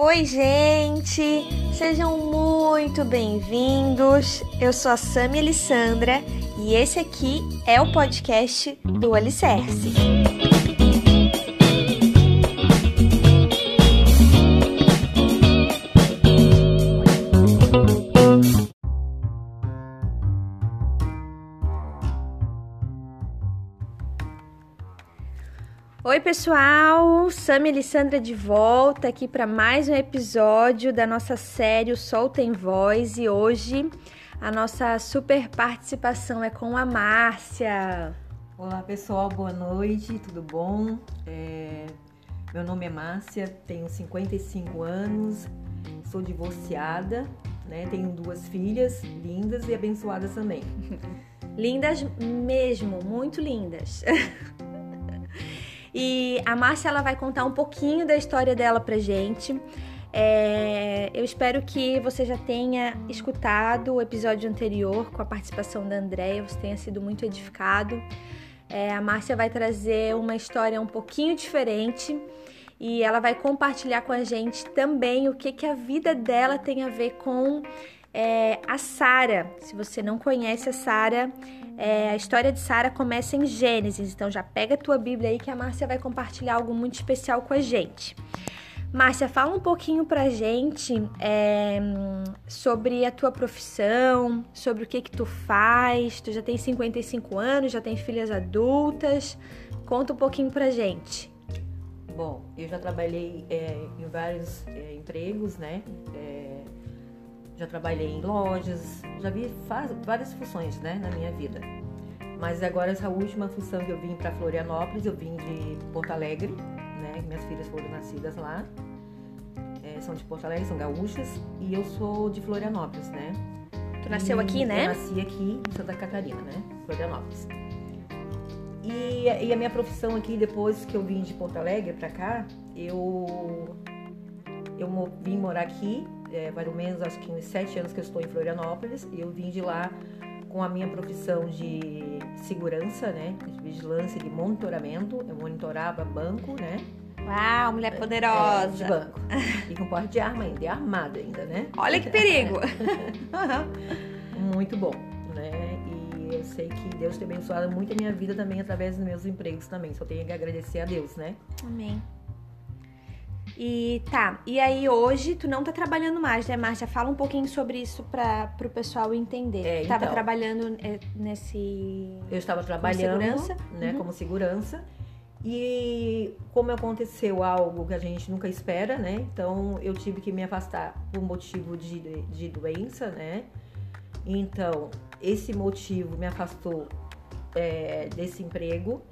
Oi, gente! Sejam muito bem-vindos. Eu sou a Sami Alessandra e esse aqui é o podcast do Alicerce. Oi, pessoal! Sami Alessandra de volta aqui para mais um episódio da nossa série O Sol Tem Voz e hoje a nossa super participação é com a Márcia. Olá, pessoal, boa noite, tudo bom? É... Meu nome é Márcia, tenho 55 anos, sou divorciada, né? Tenho duas filhas lindas e abençoadas também. lindas mesmo, muito lindas. E a Márcia ela vai contar um pouquinho da história dela pra gente. É, eu espero que você já tenha escutado o episódio anterior com a participação da Andréia, você tenha sido muito edificado. É, a Márcia vai trazer uma história um pouquinho diferente e ela vai compartilhar com a gente também o que, que a vida dela tem a ver com é, a Sara. Se você não conhece a Sara, é, a história de Sara começa em Gênesis, então já pega a tua Bíblia aí que a Márcia vai compartilhar algo muito especial com a gente. Márcia, fala um pouquinho pra gente é, sobre a tua profissão, sobre o que que tu faz. Tu já tem 55 anos, já tem filhas adultas. Conta um pouquinho pra gente. Bom, eu já trabalhei é, em vários é, empregos, né? Já trabalhei em lojas, já vi várias funções né, na minha vida. Mas agora essa última função que eu vim para Florianópolis, eu vim de Porto Alegre, né? Minhas filhas foram nascidas lá. É, são de Porto Alegre, são gaúchas, e eu sou de Florianópolis, né? Tu nasceu aqui, né? Eu nasci aqui em Santa Catarina, né? Florianópolis. E, e a minha profissão aqui, depois que eu vim de Porto Alegre para cá, eu, eu vim morar aqui é, mais ou menos acho que uns sete anos que eu estou em Florianópolis e eu vim de lá com a minha profissão de segurança, né, de vigilância, de monitoramento, eu monitorava banco, né. Uau, mulher poderosa. É, de banco. E com porte de arma ainda, e armada ainda, né? Olha que perigo. muito bom, né? E eu sei que Deus tem abençoado muito a minha vida também através dos meus empregos também. Só tenho que agradecer a Deus, né? Amém. E tá, e aí hoje tu não tá trabalhando mais, né, Márcia? Fala um pouquinho sobre isso para pro pessoal entender. É, Tava então, trabalhando é, nesse. Eu estava trabalhando, como segurança. né, uhum. como segurança. E como aconteceu algo que a gente nunca espera, né? Então eu tive que me afastar por motivo de, de doença, né? Então esse motivo me afastou é, desse emprego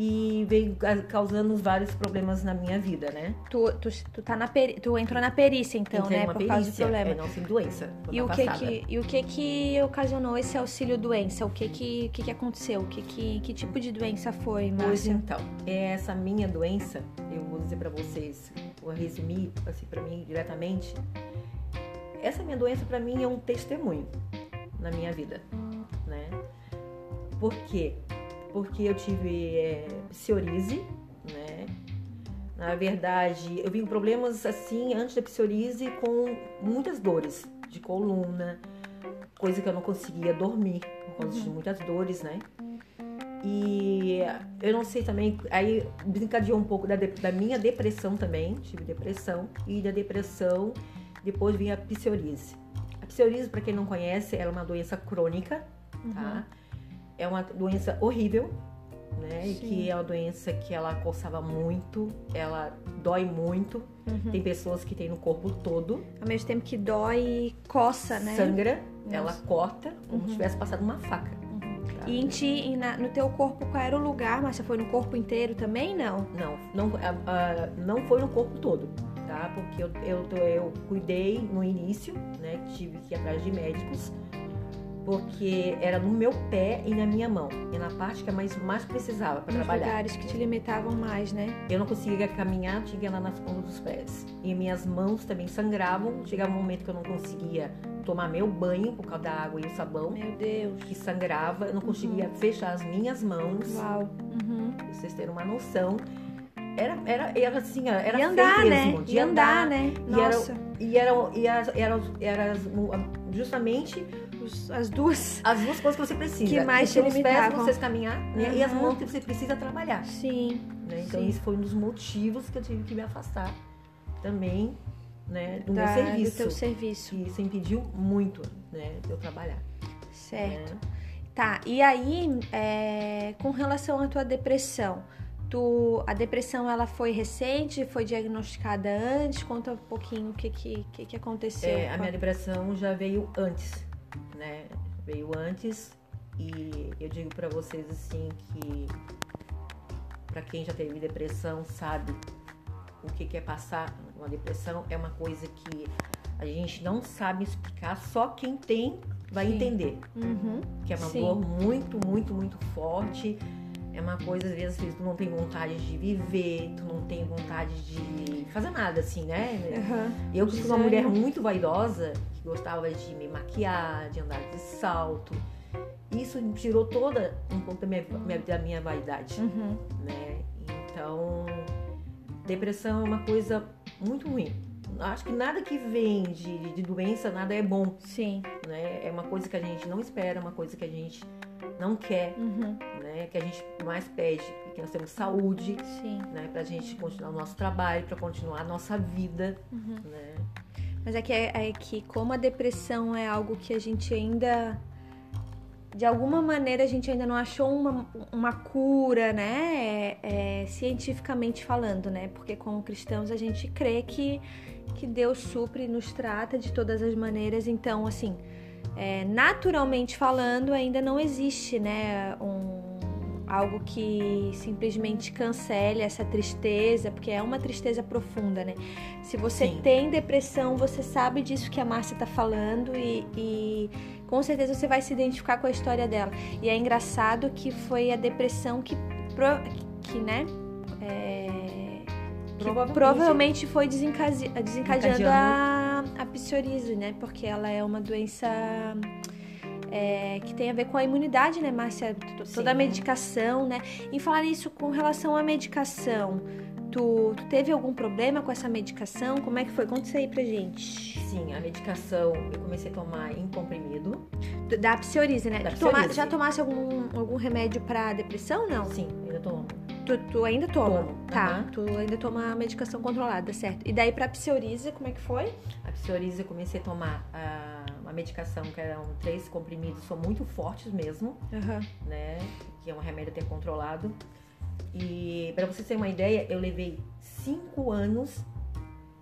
e veio causando vários problemas na minha vida, né? Tu, tu, tu, tá na peri... tu entrou na perícia, então, Entrei né? Por perícia, causa do problema. É, não, sem doença. E o, que que, e o que que ocasionou esse auxílio doença? O que que, que, que aconteceu? O que, que, que tipo de doença foi, Márcia? Pois então, essa minha doença, eu vou dizer para vocês, vou resumir assim para mim diretamente. Essa minha doença para mim é um testemunho na minha vida, né? Por quê? Porque eu tive é, psoríase, né? Na verdade, eu vim com problemas assim antes da psoríase com muitas dores de coluna, coisa que eu não conseguia dormir por causa uhum. de muitas dores, né? E eu não sei também, aí brincadeou um pouco da, da minha depressão também, tive depressão, e da depressão depois vinha a psoríase. A psoríase, para quem não conhece, é uma doença crônica, tá? uhum. Tá? é uma doença horrível, né? Sim. E que é uma doença que ela coçava muito, ela dói muito. Uhum. Tem pessoas que tem no corpo todo. Ao mesmo tempo que dói coça, né? Sangra, Nossa. ela corta como uhum. se tivesse passado uma faca. Uhum. E em ti, na, no teu corpo, qual era o lugar? Mas foi no corpo inteiro também, não? Não, não, não foi no corpo todo, tá? Porque eu, eu, eu cuidei no início, né? Tive que ir atrás de médicos porque era no meu pé e na minha mão, e na parte que eu mais, mais precisava para trabalhar. lugares que te limitavam mais, né? Eu não conseguia caminhar, tinha que andar nas pontas dos pés. E minhas mãos também sangravam, chegava um momento que eu não conseguia tomar meu banho por causa da água e o sabão. Meu Deus. Que sangrava, eu não conseguia uhum. fechar as minhas mãos. Uau. Uhum. Pra vocês terem uma noção. Era, era, era assim, era de andar, feio né? mesmo, De andar, né? E era- Nossa. E eram e era, era, era justamente Os- as duas. as duas coisas que você precisa. Que mais Os te seus pés pra vocês caminhar, né? E as mãos que você precisa trabalhar. Sim. né? Então Sim. isso foi um dos motivos que eu tive que me afastar também, né, do da- meu serviço. Do teu serviço. Que isso impediu muito, né, de eu trabalhar. Certo. né? Tá, e aí, é, com relação à tua depressão, tu, a depressão ela foi recente, foi diagnosticada antes? Conta um pouquinho o que que, que, aconteceu. É, a minha depressão já veio antes, né? Veio antes e eu digo pra vocês assim que pra quem já teve depressão sabe o que que é passar uma depressão é uma coisa que a gente não sabe explicar, só quem tem vai Sim. entender, Uhum. que é uma Sim. dor muito, muito, muito forte. É uma coisa, às vezes, tu não tem vontade de viver, tu não tem vontade de fazer nada, assim, né? Aham. Eu que fui uma mulher muito vaidosa, gostava de me maquiar, de andar de salto. Isso tirou toda um pouco da minha, da minha vaidade, Uhum. né? Então, depressão é uma coisa muito ruim. Acho que nada que vem de, de doença, nada é bom, Sim. né? É uma coisa que a gente não espera, uma coisa que a gente não quer, Uhum. né? Que a gente mais pede, que nós temos saúde, Sim. né? Pra gente continuar o nosso trabalho, pra continuar a nossa vida, Uhum. né? Mas é que, é que como a depressão é algo que a gente ainda. De alguma maneira a gente ainda não achou uma, uma cura, né? É, é, cientificamente falando, né? Porque como cristãos a gente crê que, que Deus supre nos trata de todas as maneiras. Então, assim, é, naturalmente falando, ainda não existe, né? Um, algo que simplesmente cancele essa tristeza, porque é uma tristeza profunda, né? Se você Sim. tem depressão, você sabe disso que a Márcia tá falando e, e com certeza você vai se identificar com a história dela. E é engraçado que foi a depressão que, pro- que né? é, que Provavelmente. provavelmente foi desencadeando, desencadeando Encadeando. a, a psoríase, né? Porque ela é uma doença é, que tem a ver com a imunidade, né, Márcia? T- Sim. Toda a medicação, né? Em falar isso com relação à medicação, tu, tu teve algum problema com essa medicação? Como é que foi? Conta isso aí pra gente. Sim, a medicação eu comecei a tomar em comprimido. Da psoríase, né? Da Tu toma- psoríase. já tomasse algum, algum remédio pra depressão, não? Sim, ainda tomo. Tu, tu ainda toma? Tomo, Tá, aham. tu ainda toma a medicação controlada, certo. E daí pra psoríase, como é que foi? A psoríase eu comecei a tomar uma medicação que eram três comprimidos, são muito fortes mesmo, Aham. né? Que é um remédio até controlado. E para você ter uma ideia, eu levei cinco anos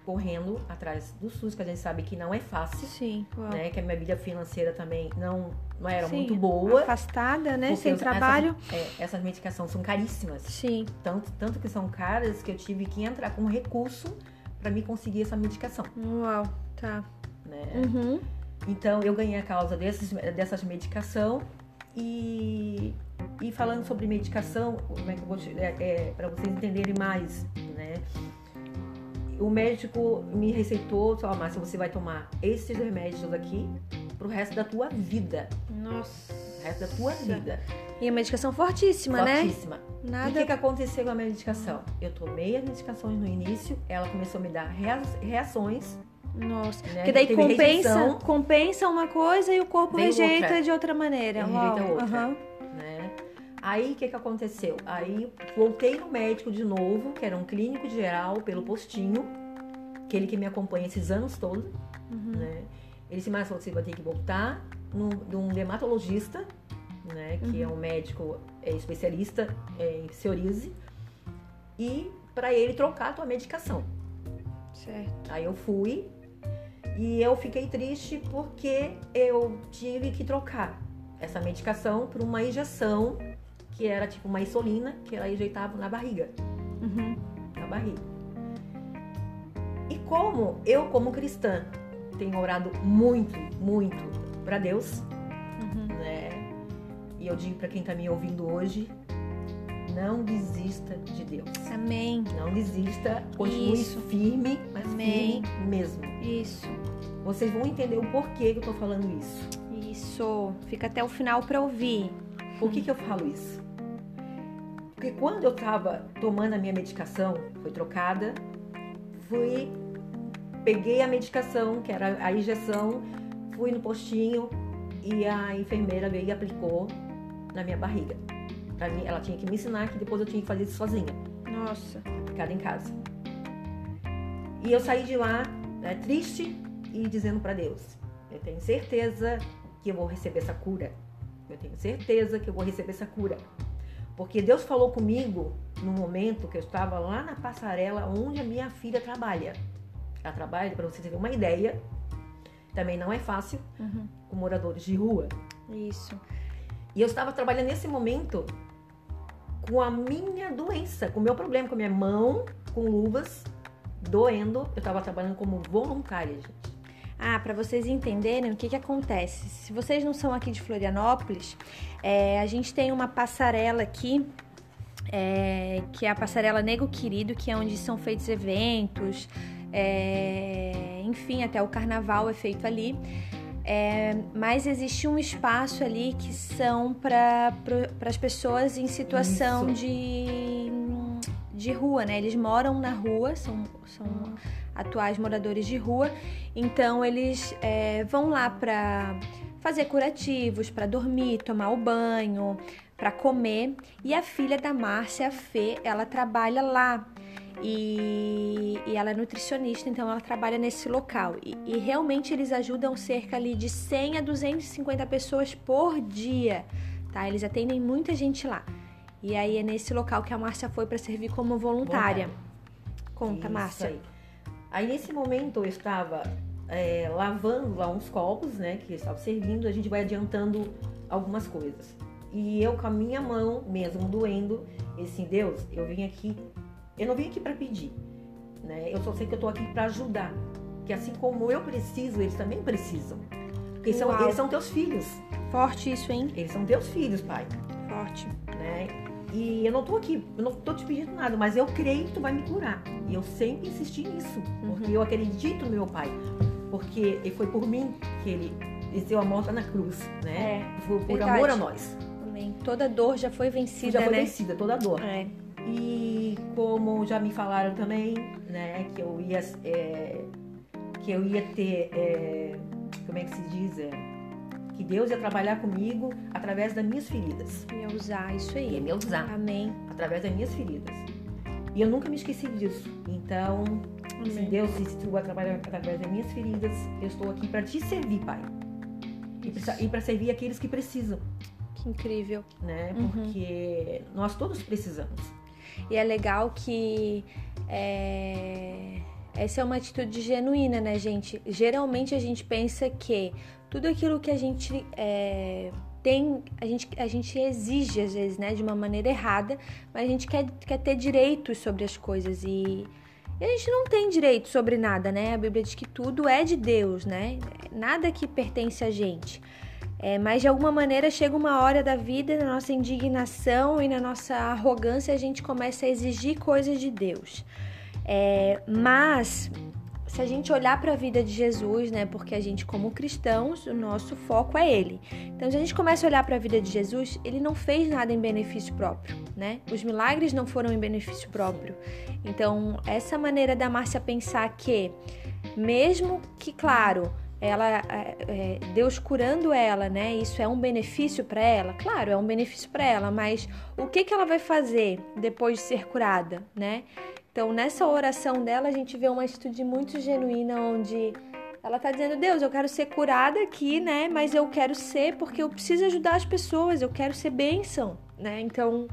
correndo atrás do SUS, que a gente sabe que não é fácil, Sim. Uau. né? Que a minha vida financeira também não, não era Sim, muito boa. Afastada, né? Sem essas- trabalho. é, essas medicações são caríssimas. Sim. Tanto, tanto que são caras que eu tive que entrar com recurso para me conseguir essa medicação, Uau, tá. né? Uhum. Então eu ganhei a causa desses, dessas medicação e, e falando sobre medicação, como é que eu vou te- é, para vocês entenderem mais, né? O médico me receitou, só, Márcia, você vai tomar esses remédios aqui pro resto da tua vida, Nossa. pro resto da tua vida, E a medicação fortíssima, né? fortíssima. E o Nada. que, que aconteceu com a medicação? Eu tomei as medicações no início, ela começou a me dar rea- reações, Nossa. né? Porque daí compensa, rejeição, compensa uma coisa e o corpo rejeita outra. de outra maneira. Uau. rejeita outra. aham. né? Aí o que, que aconteceu? Aí voltei no médico de novo, que era um clínico geral pelo postinho, aquele que me acompanha esses anos todos, Uhum. né? Ele disse, mas você vai ter que voltar num, num dermatologista, né? Que é um médico é, especialista é, em psoríase, e para ele trocar a tua medicação. Certo. Aí eu fui e eu fiquei triste porque eu tive que trocar essa medicação por uma injeção que era tipo uma insulina que ela injetava na barriga, Uhum. na barriga. E como eu como cristã tenho orado muito, muito para Deus, Uhum. né? E eu digo para quem tá me ouvindo hoje, não desista de Deus. Amém. Não desista, continue Isso. firme, mas Amém. firme mesmo. Isso. Vocês vão entender o porquê que eu tô falando isso. Isso. Fica até o final pra ouvir. Por que, que eu falo isso? Porque quando eu estava tomando a minha medicação, foi trocada, fui, peguei a medicação, que era a injeção, fui no postinho e a enfermeira veio e aplicou na minha barriga. Pra mim, ela tinha que me ensinar que depois eu tinha que fazer isso sozinha. Nossa. Aplicada em casa. E eu saí de lá né, triste e dizendo para Deus: Eu tenho certeza que eu vou receber essa cura. Eu tenho certeza que eu vou receber essa cura. Porque Deus falou comigo no momento que eu estava lá na passarela onde a minha filha trabalha. Ela trabalha, para você ter uma ideia, também não é fácil, uhum. com moradores de rua. Isso. E eu estava trabalhando nesse momento com a minha doença, com o meu problema, com a minha mão, com luvas, doendo. Eu estava trabalhando como voluntária, gente. Ah, para vocês entenderem o que, que acontece. Se vocês não são aqui de Florianópolis, é, a gente tem uma passarela aqui, é, que é a passarela Nego Querido, que é onde são feitos eventos, é, enfim, até o carnaval é feito ali. É, mas existe um espaço ali que são para as pessoas em situação de, de rua, né? Eles moram na rua, são, são atuais moradores de rua, então eles é, vão lá para fazer curativos, para dormir, tomar o banho, para comer. E a filha da Márcia, a Fê, ela trabalha lá. E, e, ela é nutricionista, então ela trabalha nesse local. E, e, realmente eles ajudam cerca ali de 100 a 250 pessoas por dia, tá? Eles atendem muita gente lá. E aí é nesse local que a Márcia foi para servir como voluntária. Conta, Isso Márcia. Aí. Aí nesse momento eu estava é, lavando lá uns copos, né, que estava servindo, a gente vai adiantando algumas coisas. E eu com a minha mão, mesmo doendo, e assim, Deus, eu vim aqui, eu não vim aqui para pedir, né? Eu só sei que eu tô aqui para ajudar, que assim como eu preciso, eles também precisam. Porque são, eles são teus filhos. Forte isso, hein? Eles são teus filhos, pai. Forte. Né? E eu não tô aqui, eu não tô te pedindo nada, mas eu creio que tu vai me curar. E eu sempre insisti nisso, porque uhum. eu acredito no meu pai. Porque foi por mim que ele desceu a morte na cruz, né? É, foi por verdade. amor a nós. Amém. Toda dor já foi vencida, Já foi né? vencida, toda dor. É. E como já me falaram também, né, que eu ia, é, que eu ia ter, é, como é que se diz? É, que Deus ia trabalhar comigo através das minhas feridas. Ia usar isso aí. Ia me usar. Amém. Através das minhas feridas. E eu nunca me esqueci disso. Então, Amém. se Deus se tu vai trabalhar através das minhas feridas, eu estou aqui para te servir, Pai. E para servir aqueles que precisam. Que incrível. Né? Uhum. Porque nós todos precisamos. E é legal que é... essa é uma atitude genuína, né, gente? Geralmente a gente pensa que tudo aquilo que a gente é, tem, a gente, a gente exige às vezes, né, de uma maneira errada, mas a gente quer, quer ter direitos sobre as coisas e, e a gente não tem direito sobre nada, né? A Bíblia diz que tudo é de Deus, né? Nada que pertence a gente. É, mas de alguma maneira chega uma hora da vida, na nossa indignação e na nossa arrogância, a gente começa a exigir coisas de Deus. É, mas se a gente olhar para a vida de Jesus, né, porque a gente como cristãos, o nosso foco é ele. Então, se a gente começa a olhar para a vida de Jesus, ele não fez nada em benefício próprio, né? Os milagres não foram em benefício próprio. Então, essa maneira da Márcia pensar que mesmo que, claro, ela é, é Deus curando ela, né? Isso é um benefício para ela? Claro, é um benefício para ela, mas o que que ela vai fazer depois de ser curada, né? Então, nessa oração dela, a gente vê uma atitude muito genuína, onde ela está dizendo: Deus, eu quero ser curada aqui, né? Mas eu quero ser porque eu preciso ajudar as pessoas, eu quero ser bênção, né? Então,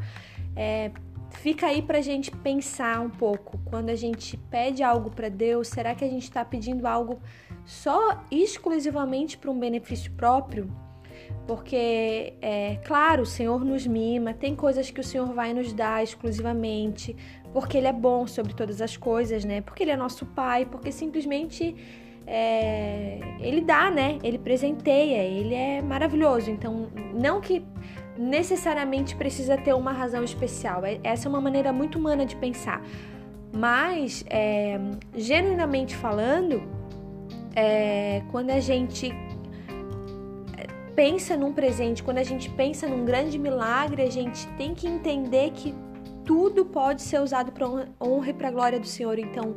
é, fica aí para a gente pensar um pouco. Quando a gente pede algo para Deus, será que a gente está pedindo algo só exclusivamente para um benefício próprio? Porque, é claro, o Senhor nos mima, tem coisas que o Senhor vai nos dar exclusivamente, porque Ele é bom sobre todas as coisas, né? Porque Ele é nosso Pai, porque simplesmente é, Ele dá, né? Ele presenteia, Ele é maravilhoso. Então, não que necessariamente precisa ter uma razão especial. É, essa é uma maneira muito humana de pensar. Mas, é, genuinamente falando, é, quando a gente é, pensa num presente, quando a gente pensa num grande milagre, a gente tem que entender que tudo pode ser usado para honra e para glória do Senhor. Então,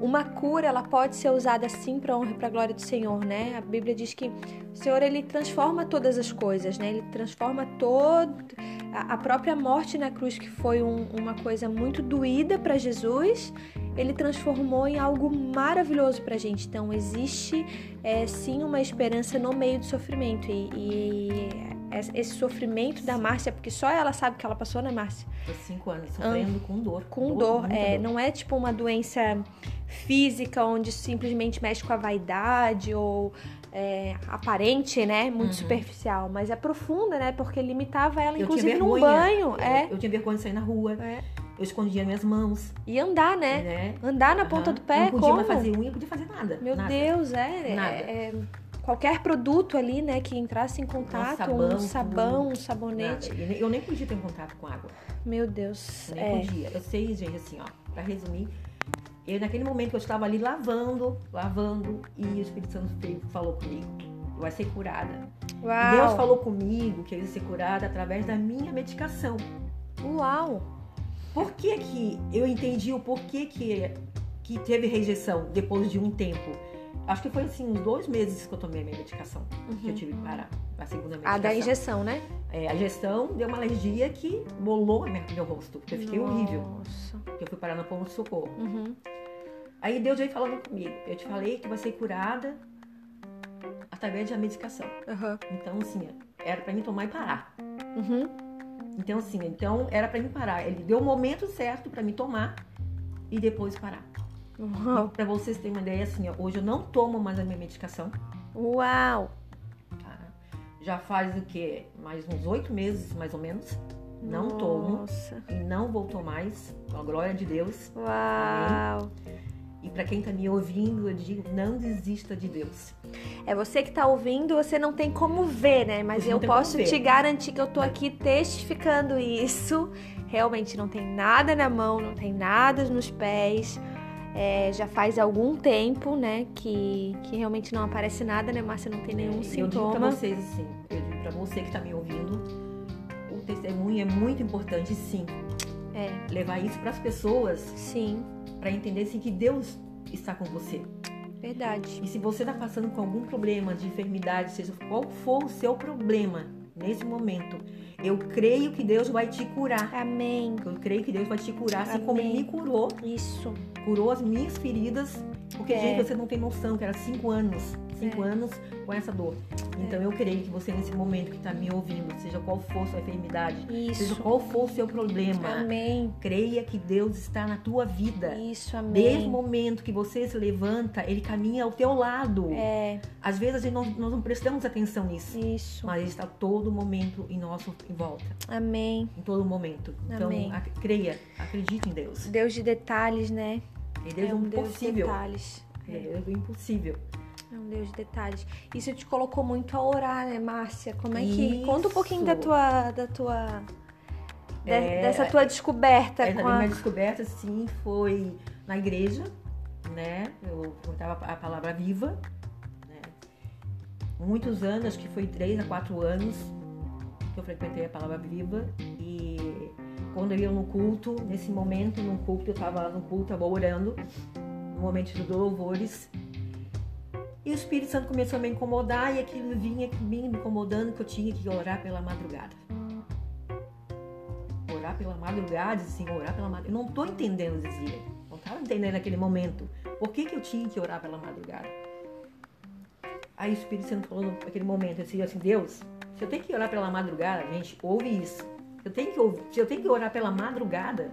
uma cura, ela pode ser usada sim para honra e para glória do Senhor, né? A Bíblia diz que o Senhor ele transforma todas as coisas, né? Ele transforma todo a própria morte na cruz, que foi um, uma coisa muito doída para Jesus, ele transformou em algo maravilhoso para a gente. Então, existe é, sim uma esperança no meio do sofrimento. E, e, esse sofrimento da Márcia, porque só ela sabe que ela passou, né, Márcia? Por cinco anos, sofrendo com dor. Com dor, dor é, dor. não é tipo uma doença física onde simplesmente mexe com a vaidade ou é, aparente, né? Muito uhum. superficial, mas é profunda, né? Porque limitava ela, inclusive, num banho. Eu, é. eu tinha vergonha de sair na rua. É. Eu escondia minhas mãos. E andar, né? né? Andar na uhum. ponta do pé, não podia como? fazer unha, não podia fazer nada. Meu nada. Deus, é. Nada. É, qualquer produto ali, né, que entrasse em contato, sabão, um sabão, um sabonete. Nada. Eu nem podia ter contato com água. Meu Deus. Eu nem é. podia. Eu sei, gente, assim, ó, pra resumir, eu naquele momento eu estava ali lavando, lavando, e o Espírito Santo falou comigo vai ser curada. Uau. Deus falou comigo que eu ia ser curada através da minha medicação. Uau! Por que que eu entendi o porquê que, que teve rejeição depois de um tempo? Acho que foi assim, uns dois meses que eu tomei a minha medicação. Uhum. Que eu tive que parar. A segunda medicação. A da injeção, né? É, a injeção deu uma alergia que bolou meu rosto. Porque eu fiquei Nossa. horrível. Porque eu fui parar no ponto de socorro. Uhum. Aí Deus veio falando comigo. Eu te falei que vai ser curada através da medicação. Uhum. Então, assim, era para mim tomar e parar. Uhum. Então, assim, então era para mim parar. Ele deu o momento certo para mim tomar e depois parar. Uhum. Para vocês terem uma ideia, assim, ó, hoje eu não tomo mais a minha medicação. Uau! Tá? Já faz o quê? Mais uns oito meses, mais ou menos. Não Nossa. tomo. E não voltou mais. Com a glória de Deus. Uau! Amém. E para quem está me ouvindo, eu digo, não desista de Deus. É você que está ouvindo, você não tem como ver, né? Mas eu posso te garantir que eu tô aqui testificando isso. Realmente não tem nada na mão, não tem nada nos pés. É, já faz algum tempo, né, que, que realmente não aparece nada, né, Márcia? Não tem nenhum é, sintoma. Eu digo pra vocês assim, eu digo pra você que tá me ouvindo, o testemunho é muito importante, sim. É. Levar isso para as pessoas. Sim para entender assim, que Deus está com você. Verdade. E se você está passando com algum problema de enfermidade, seja qual for o seu problema nesse momento, eu creio que Deus vai te curar. Amém. Eu creio que Deus vai te curar, assim Amém. como Ele me curou. Isso. Curou as minhas feridas. Porque, é. gente, você não tem noção que era cinco anos. Cinco é. anos com essa dor. Então eu creio que você, nesse momento que está me ouvindo, seja qual for sua enfermidade, Isso. seja qual for o seu problema, amém. creia que Deus está na tua vida. Isso, amém. Desde o momento que você se levanta, Ele caminha ao teu lado. É. Às vezes a gente não, nós não prestamos atenção nisso. Isso. Mas Ele está todo momento em nosso em volta. Amém. Em todo momento. Então, amém. creia, acredite em Deus. Deus de detalhes, né? Deus é um Deus impossível. de detalhes. É. Deus do impossível. É um Deus de detalhes. Isso te colocou muito a orar, né, Márcia? Como é que. Isso. Conta um pouquinho da tua. Da tua é, dessa tua descoberta. Essa com a... minha descoberta, sim, foi na igreja, né? Eu contava a palavra viva, né? Muitos anos, acho que foi três a quatro anos que eu frequentei a palavra viva e quando eu ia no culto, nesse momento, no culto, eu estava no culto, estava orando, no momento dos louvores, e o Espírito Santo começou a me incomodar e aquilo vinha, me incomodando que eu tinha que orar pela madrugada. Orar pela madrugada, assim, orar pela madrugada. Eu não estou entendendo, dizia. Não estava entendendo naquele momento. Por que, que eu tinha que orar pela madrugada? Aí o Espírito Santo falou naquele momento, assim, assim, Deus, se eu tenho que orar pela madrugada, gente, ouve isso. Eu tenho que, ouvir, se eu tenho que orar pela madrugada,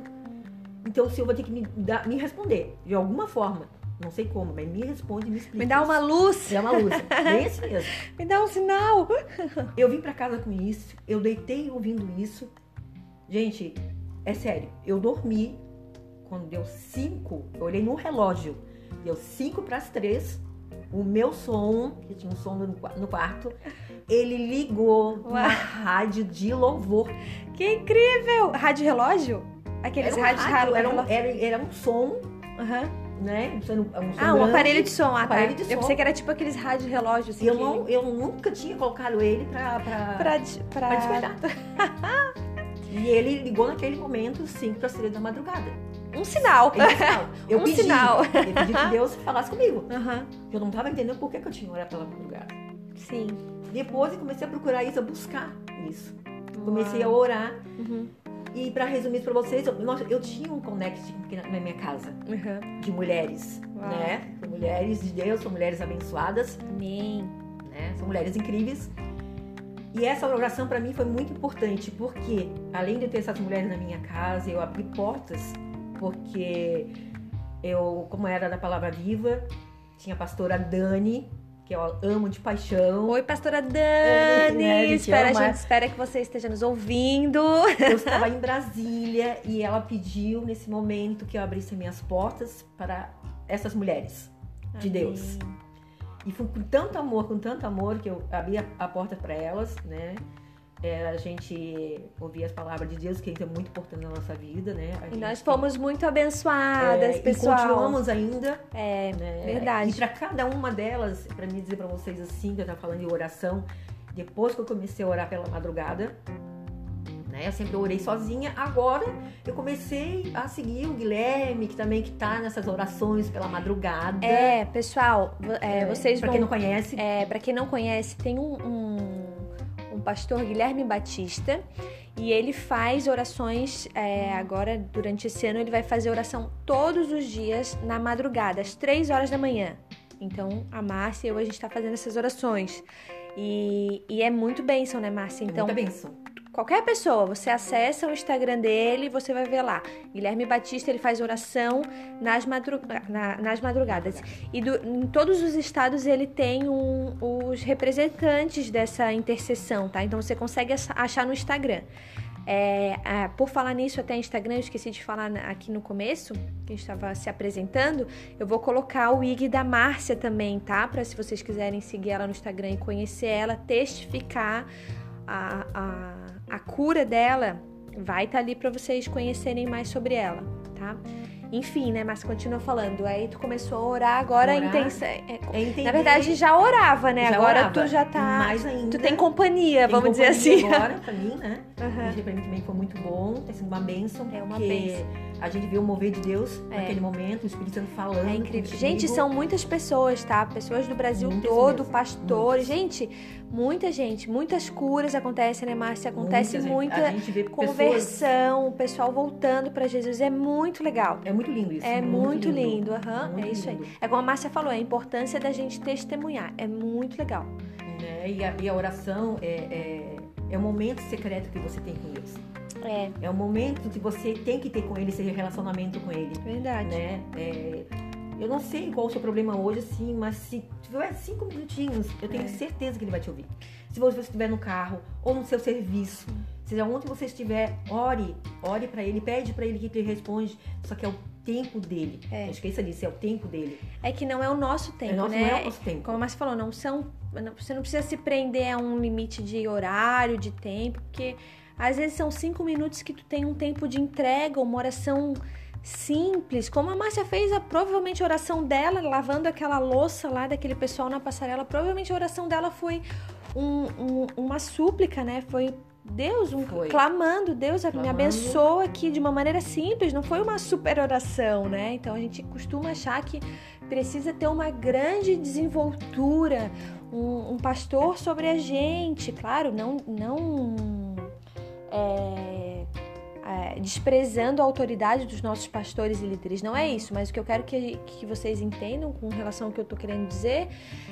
então o Senhor vai ter que me, dar, me responder, de alguma forma. Não sei como, mas me responde, me explica. Me dá uma luz. Me dá uma luz. Bem assim mesmo. me dá um sinal. Eu vim para casa com isso, eu deitei ouvindo isso. Gente, é sério, eu dormi quando deu cinco, eu olhei no relógio, deu cinco para as três, o meu som, que tinha um som no quarto, ele ligou Uau. uma rádio de louvor. Que incrível! Rádio relógio? Aqueles rádios rádio, era, um, era, era um som. Uhum né? Um, um ah, um aparelho de som. Ah, aparelho tá. de som. Eu pensei que era tipo aqueles rádio relógios. Assim, eu, que... não, eu nunca tinha colocado ele pra, pra, pra, pra... pra despertar. E ele ligou naquele momento, 5 para 3 da madrugada. Um sinal. É um sinal. Eu Um pedi, sinal. Eu pedi que Deus falasse comigo. Aham. Eu não estava entendendo por que, que eu tinha orar pela madrugada. Sim. Depois eu comecei a procurar isso, a buscar isso. Comecei a orar. Uhum. E para resumir isso para vocês, eu, nossa, eu tinha um connect na minha casa Uhum. de mulheres, Uau. né? São mulheres de Deus, são mulheres abençoadas, Amém. né? São mulheres incríveis. E essa oração para mim foi muito importante, porque além de ter essas mulheres na minha casa, eu abri portas, porque eu, como era da Palavra Viva, tinha a pastora Dani, que eu amo de paixão. Oi, pastora Dani. Né, a gente espera, a gente espera que você esteja nos ouvindo. Eu estava em Brasília e ela pediu nesse momento que eu abrisse minhas portas para essas mulheres de Deus. E foi com tanto amor, com tanto amor que eu abri a, a porta para elas, né? É, a gente ouvir as palavras de Deus, que isso é muito importante na nossa vida, né? A E gente- nós fomos muito abençoadas, é, pessoal. E continuamos ainda. É, né? verdade. E para cada uma delas, para me dizer para vocês assim, que eu tava falando de oração, depois que eu comecei a orar pela madrugada, né? Eu sempre orei sozinha. Agora eu comecei a seguir o Guilherme, que também que tá nessas orações pela madrugada. É, pessoal, é, É, vocês pra vão. quem não conhece, É, para quem não conhece, tem um, um pastor Guilherme Batista e ele faz orações. é, agora, durante esse ano, ele vai fazer oração todos os dias na madrugada, às três horas da manhã. Então, a Márcia e eu, a gente está fazendo essas orações. E, e é muito bênção, né, Márcia? é Então, muita bênção. Qualquer pessoa, você acessa o Instagram dele, você vai ver lá. Guilherme Batista, ele faz oração nas, na- nas madrugadas. E do- em todos os estados ele tem um- os representantes dessa intercessão, tá? Então você consegue ach- achar no Instagram. É, ah, por falar nisso, até Instagram, eu esqueci de falar aqui no começo, que a gente estava se apresentando. Eu vou colocar o IG da Márcia também, tá? Para se vocês quiserem seguir ela no Instagram e conhecer ela, testificar a, a, a cura dela, vai estar ali para vocês conhecerem mais sobre ela, tá? Enfim, né? Mas continua falando. Aí tu começou a orar, agora a Orar. intenção. é- É na verdade, já orava, né? Já agora orava. tu já tá. Mais ainda. Tu tem companhia, Tem vamos dizer companhia assim. Agora, pra mim, né? Isso pra mim também foi muito bom, tem sido uma bênção. É uma bênção. A gente viu o mover de Deus É. naquele momento, o Espírito Santo falando. É incrível. Gente, são muitas pessoas, tá? Pessoas do Brasil Muitas todo, mesmo. pastores. Gente, muita gente, muitas curas acontecem, né, Márcia? Acontece Muitas, muita vê pessoas. conversão, o pessoal voltando pra Jesus. É muito legal. É muito lindo isso. É muito lindo, aham. Muito é isso aí. lindo. É como a Márcia falou, a importância da gente testemunhar. É muito legal. Né? E, a, e a oração é, é, é o momento secreto que você tem com Deus. É, É o momento que você tem que ter com Ele, esse relacionamento com Ele. verdade. né? É, eu não sei qual o seu problema hoje, assim, mas se tiver cinco minutinhos, eu tenho É. certeza que ele vai te ouvir. Se você estiver no carro ou no seu serviço, seja onde você estiver, ore, ore para ele, pede para ele que ele responde. Só que é o tempo dele. É. Não esqueça disso, é o tempo dele. É que não é o nosso tempo, é nosso, né? não é o nosso tempo. Como a Márcia falou, não são. Você não precisa se prender a um limite de horário, de tempo, porque às vezes são cinco minutos que tu tem um tempo de entrega, uma oração simples, como a Márcia fez, a, provavelmente a oração dela, lavando aquela louça lá daquele pessoal na passarela, provavelmente a oração dela foi um- um- uma súplica, né? Foi Deus, um, Foi. clamando, Deus me Clamando. abençoa aqui de uma maneira simples, não foi uma super oração, né? Então a gente costuma achar que precisa ter uma grande desenvoltura, um, um pastor sobre a gente, claro, não, não é, é, desprezando a autoridade dos nossos pastores e líderes, não é isso, mas o que eu quero que, que vocês entendam com relação ao que eu tô querendo dizer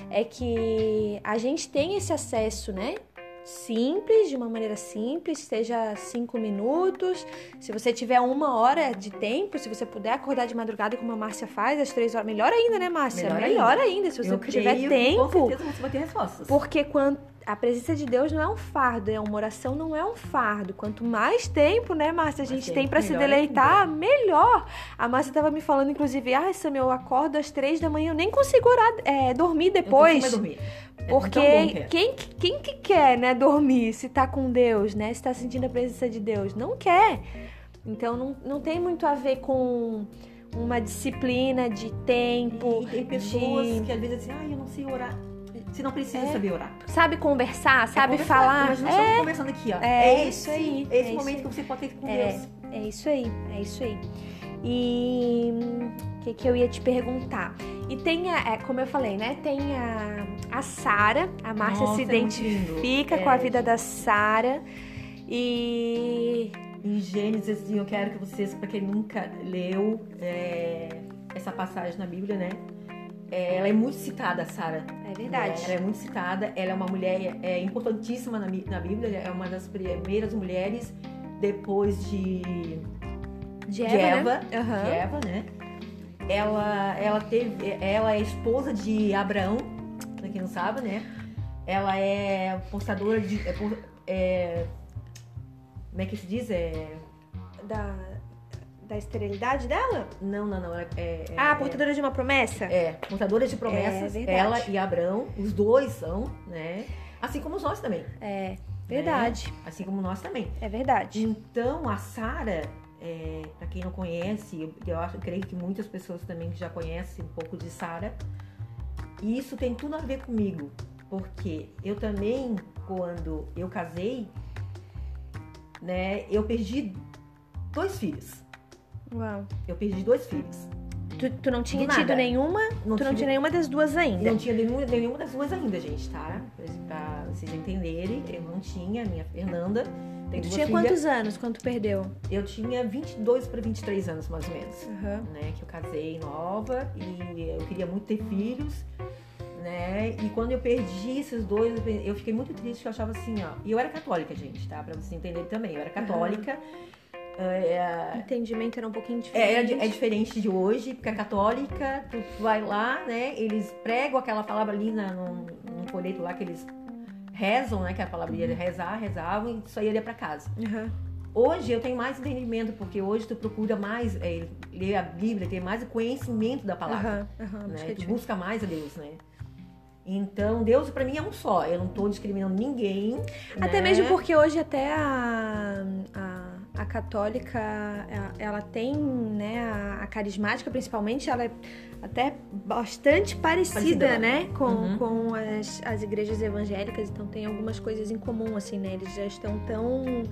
é que a gente tem esse acesso, né? Simples, de uma maneira simples, seja cinco minutos. Se você tiver uma hora de tempo, se você puder acordar de madrugada, como a Márcia faz, às três horas, melhor ainda, né, Márcia? Melhor Melhor, ainda. se você eu tiver creio tempo. Com certeza você vai ter respostas. Porque quando a presença de Deus não é um fardo, é uma oração não é um fardo. Quanto mais tempo, né, Márcia, a gente tem pra se melhor deleitar, melhor. A Márcia tava me falando, inclusive, ah, Sam, eu acordo às três da manhã, eu nem consigo orar, é, dormir Eu depois. mais dormir. É Porque que é. quem, quem que quer, né, dormir se tá com Deus, né? Se tá sentindo a presença de Deus? Não quer. Então não, não tem muito a ver com uma disciplina de tempo. E tem pessoas de... que às vezes assim, ah, eu não sei orar. Se não precisa É. saber orar. Sabe conversar, sabe É conversar. falar. Mas nós é, estamos conversando aqui, ó. é esse, isso aí, É esse é momento que você pode ter com É. Deus. É isso aí, é isso aí. E hum, o que, que eu ia te perguntar? E tem, a, é, como eu falei, né? Tem a, a Sara, a Márcia se é identifica com a É. vida da Sara. E Em Gênesis, assim, eu quero que vocês, para quem nunca leu é, essa passagem na Bíblia, né? É, ela é muito citada, Sara. é verdade. Ela é muito citada. Ela é uma mulher é, importantíssima na, na Bíblia. É uma das primeiras mulheres depois de, De de Eva, Eva, né? Aham. de Eva, né? Ela, ela teve, ela é esposa de Abraão, pra quem não sabe, né? Ela é portadora de, é, é, como é que se diz? É, Da, da esterilidade dela? não, não, não. É, é, ah, é- portadora de uma promessa? É, portadora de promessas. É ela e Abraão, os dois são, né? Assim como nós também. É, verdade. Assim como nós também. É verdade. Então, a Sara, é, para quem não conhece, eu, eu acho, eu creio que muitas pessoas também já conhecem um pouco de Sara. E isso tem tudo a ver comigo, porque eu também, quando eu casei, né, eu perdi dois filhos. Uau. Eu perdi dois filhos. Tu, tu não tinha Do tido nenhuma? Não tu não tinha nenhuma das duas ainda? Não tinha nenhuma, nenhuma das duas ainda, gente, tá? Pra vocês entenderem, eu não tinha, minha Fernanda tem Tu tinha filhas. quantos anos quando tu perdeu? Eu tinha 22 para 23 anos, mais ou menos. Aham. Né? Que eu casei nova e eu queria muito ter filhos, né? E quando eu perdi esses dois, eu fiquei muito triste, eu achava assim, ó. E eu era católica, gente, tá? Pra vocês entenderem também. Eu era católica. É, Entendimento era um pouquinho é, diferente. é, di- é diferente de hoje, porque a católica, tu, tu vai lá, né? Eles pregam aquela palavra ali na, num, num folheto lá que eles rezam, né? Que a palavra ia rezar, rezavam e só ia para casa. Aham. Hoje eu tenho mais entendimento, porque hoje tu procura mais é, ler a Bíblia, ter mais conhecimento da palavra. Aham. Né? É Tu busca mais a Deus, né? Então, Deus pra mim é um só. Eu não tô discriminando ninguém. Até né? mesmo porque hoje até a, a, a católica, ela- ela tem, né, a, a carismática principalmente, ela é até bastante parecida, Parecida, né, com, Uhum. com as, as igrejas evangélicas, então tem algumas coisas em comum, assim, né, eles já estão tão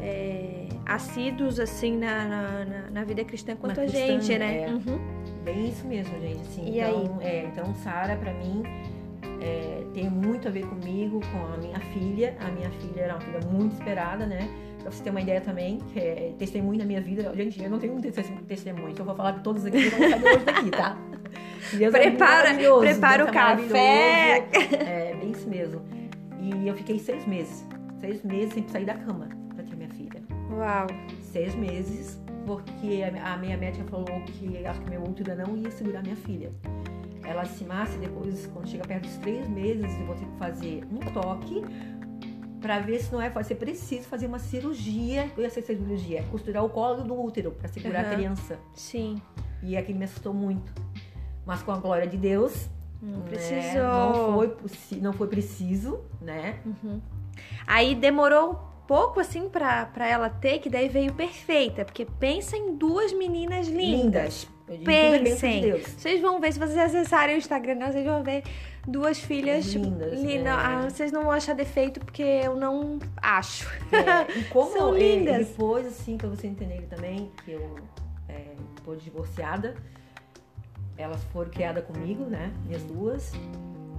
é, assíduos, assim, na, na, na- vida cristã quanto a cristã, gente, né? é. Uhum. Bem isso mesmo, gente. Assim, E então, É, então, Sara, pra mim, é, tem muito a ver comigo, com a minha filha. A minha filha era uma filha muito esperada, né? Pra você ter uma ideia também, que é testemunho na minha vida. Gente, eu não tenho um tes- testemunho, então eu vou falar de todos aqui, eu não hoje daqui, tá? Deus é Prepara- maravilhoso, prepara Deus o é café. É, bem isso mesmo. E eu fiquei seis meses. Seis meses sem sair da cama pra ter minha filha Uau. seis meses, porque a minha médica falou que acho que meu útero não ia segurar minha filha. Ela se massa depois, quando chega perto dos três meses, eu vou ter que fazer um toque para ver se não é, vai ser preciso fazer uma cirurgia. Eu ia ser cirurgia, costurar o colo do útero para segurar Aham. a criança. Sim. E aquilo me assustou muito. Mas com a glória de Deus, Não né, precisou. não foi não foi preciso, né? Uhum. Aí demorou pouco assim pra, pra ela ter, que daí veio perfeita. Porque pensa em duas meninas lindas. Tudo é de Pensem. Deus. Vocês vão ver, se vocês acessarem o Instagram, vocês vão ver duas filhas Lindas, lindas. né? Ah, vocês não vão achar defeito, porque eu não acho. É, e como São é, lindas. depois, assim, pra você entender também, que eu é, tô divorciada, elas foram criadas comigo, né? Minhas duas.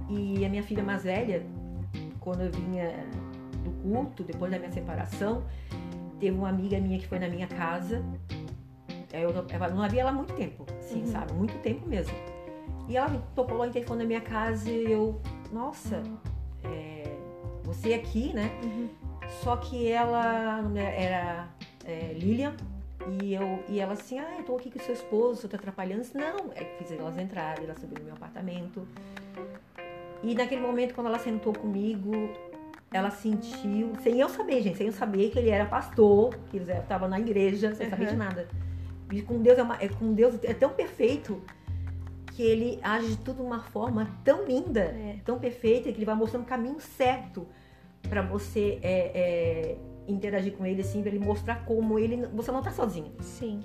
E a minha filha mais velha, quando eu vinha do culto, depois da minha separação, teve uma amiga minha que foi na minha casa. Eu não, eu não havia ela há muito tempo, assim, Uhum. sabe? Muito tempo mesmo. E ela lá no telefone da minha casa e eu, nossa, é, você aqui, né? Só que ela era é, Lilian e, eu, e ela assim, ah, eu tô aqui com seu esposo, eu tô atrapalhando. Disse, Não, é que fiz elas entrarem, elas subiram no meu apartamento. E naquele momento, quando ela sentou comigo, ela sentiu, sem eu saber, gente, sem eu saber que ele era pastor, que ele estava na igreja, sem saber de Uhum. nada. E com Deus é, uma- é- com Deus é tão perfeito que ele age de tudo de uma forma tão linda, É. tão perfeita, que ele vai mostrando o caminho certo para você é, é, interagir com ele, assim, para ele mostrar como ele. Você não tá sozinho. Sim.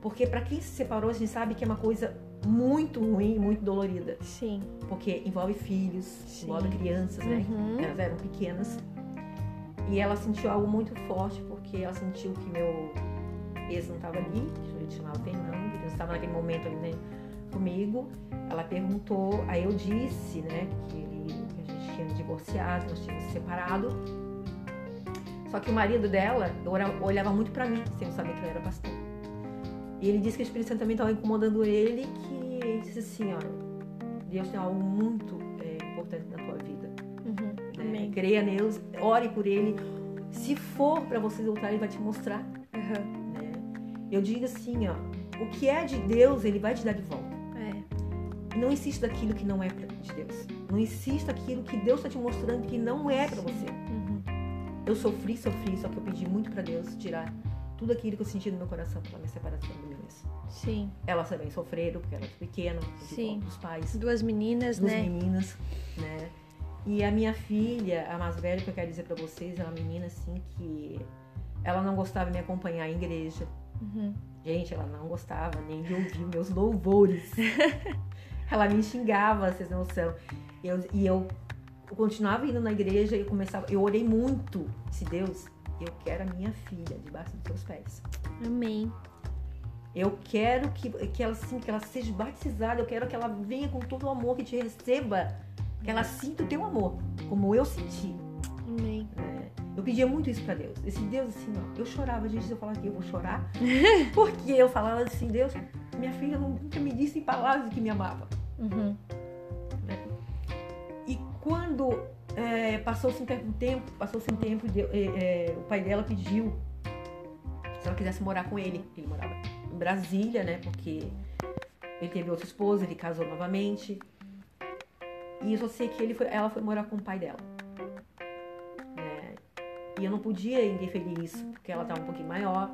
Porque para quem se separou, a gente sabe que é uma coisa muito ruim, muito dolorida. Sim. Porque envolve filhos, Sim. envolve crianças, né? Uhum. Elas eram pequenas. E ela sentiu algo muito forte, porque ela sentiu que meu ex não estava ali, que a gente chamava Fernando, ele estava naquele momento ali, né, comigo. Ela perguntou, aí eu disse, né, que, ele, que a gente tinha divorciado, nós tínhamos se separado. Só que o marido dela olhava muito pra mim, sem saber que eu era pastor. E ele disse que o Espírito Santo também estava incomodando ele, que ele disse assim, olha, Deus tem algo muito é, importante na tua vida. Uhum. Amém. Creia neles, ore por ele. Se for pra vocês lutar, ele vai te mostrar. Uhum. Eu digo assim, ó, o que é de Deus, ele vai te dar de volta. Não insista daquilo que não é de Deus. Não insista aquilo que Deus está te mostrando que não é pra você. Uhum. Eu sofri, sofri, só que eu pedi muito pra Deus tirar tudo aquilo que eu senti no meu coração pela minha separação do meu ex. Sim. Elas também sofreram, porque elas pequenas, Sim. dos pais. Duas meninas, duas né? meninas, né? E a minha filha, a mais velha que eu quero dizer pra vocês, é uma menina assim que ela não gostava de me acompanhar em igreja. Uhum. Gente, ela não gostava nem de ouvir meus louvores. ela me xingava, vocês não noção. Eu, e eu, continuava indo na igreja e eu começava, eu orei muito, disse Deus, eu quero a minha filha debaixo dos teus pés. Amém. Eu quero que, que ela assim, que ela seja batizada, eu quero que ela venha com todo o amor, que te receba, que ela sinta o teu amor, como eu senti. Amém. né? Eu pedia muito isso pra Deus. Esse Deus, assim, ó, eu chorava, gente, eu falava que eu vou chorar, porque eu falava assim, Deus, minha filha nunca me disse em palavras que me amava. Uhum. E quando é, passou-se um tempo, passou-se um tempo, deu- é, é, o pai dela pediu se ela quisesse morar com ele. Ele morava em Brasília, né? Porque ele teve outra esposa, ele casou novamente. E eu só sei que ele foi, ela foi morar com o pai dela. né? E eu não podia interferir isso, porque ela estava um pouquinho maior.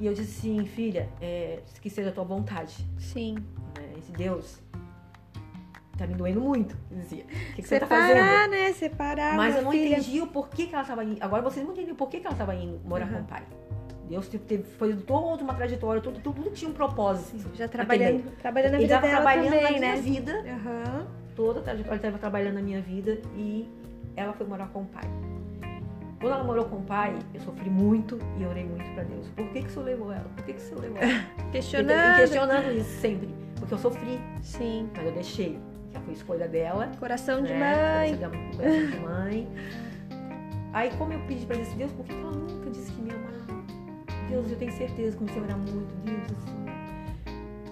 E eu disse assim, filha, é, que seja a tua vontade Sim. Esse Deus tá me doendo muito, dizia. O que, que você tá fazendo? Separar, né? Separar. Mas eu não filha. entendi o porquê que ela tava indo. Agora vocês não entenderam o porquê que ela tava indo morar com Uhum. o pai. Deus teve, foi toda uma trajetória, tudo, tudo, tudo tinha um propósito. Já trabalhando, trabalhando na vida tava dela trabalhando também, na né? minha vida, Aham. toda a trajetória estava trabalhando na minha vida e ela foi morar com o pai. Quando ela morou com o pai, eu sofri muito e orei muito pra Deus. Por que que o senhor levou ela? Por que que o senhor levou ela? E Questionando. questionando isso sempre. Porque eu sofri, Sim. mas eu deixei. Que foi escolha dela. Coração de né? mãe. Coração de- mãe. Aí, como eu pedi pra Deus, Deus, por que que ela nunca disse que me amava? Deus, eu tenho certeza, comecei a orar muito. Deus, assim.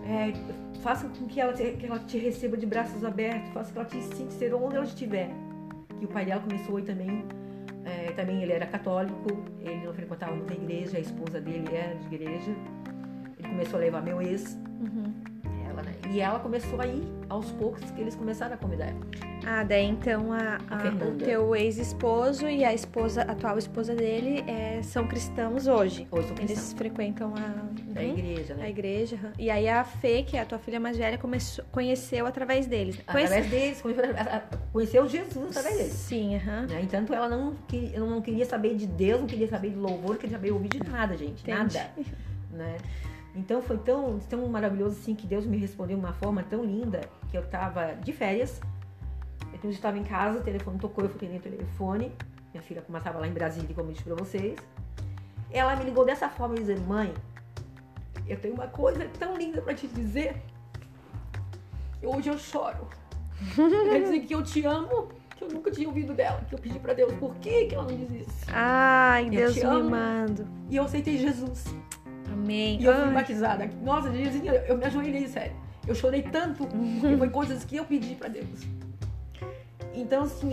É, faça com que ela, te, que ela te receba de braços abertos, faça que ela te sinta ser onde ela estiver. Que o pai dela começou aí também. é, também ele era católico, ele não frequentava muita igreja, a esposa dele era de igreja. Ele começou a levar meu ex, Uhum. Né? E ela começou a ir aos poucos que eles começaram a convidar ela. Ah, daí então a, A a- o teu ex-esposo e a esposa, a atual esposa dele é, são cristãos hoje. Hoje são Eles cristãos frequentam a, da Uhum. igreja, a né? igreja. aham. E aí a Fê, que é a tua filha mais velha, começou, conheceu através deles. Conhece- Através deles, conheceu- a- a- Jesus através deles. Sim, aham. Né? Entanto, ela não, queria, não queria saber de Deus, não queria saber de louvor, não queria saber ouvir de nada, gente. Entendi. Nada. Né? Então foi tão, tão maravilhoso assim que Deus me respondeu de uma forma tão linda que eu tava de férias. Eu estava em casa, o telefone tocou, eu fui atender o telefone. Minha filha como estava lá em Brasília, como eu disse pra vocês. Ela me ligou dessa forma e dizendo, mãe, eu tenho uma coisa tão linda pra te dizer. hoje eu choro. Quer dizer que eu te amo, que eu nunca tinha ouvido dela, que eu pedi pra Deus, por que, que ela não diz isso? Ai, Eu Deus te me mando. E eu aceitei Jesus. Amém. E eu fui Ai, batizada. Nossa, Jesus, eu me ajoelhei, sério. Eu chorei tanto, porque foi coisas que eu pedi pra Deus. Então, assim,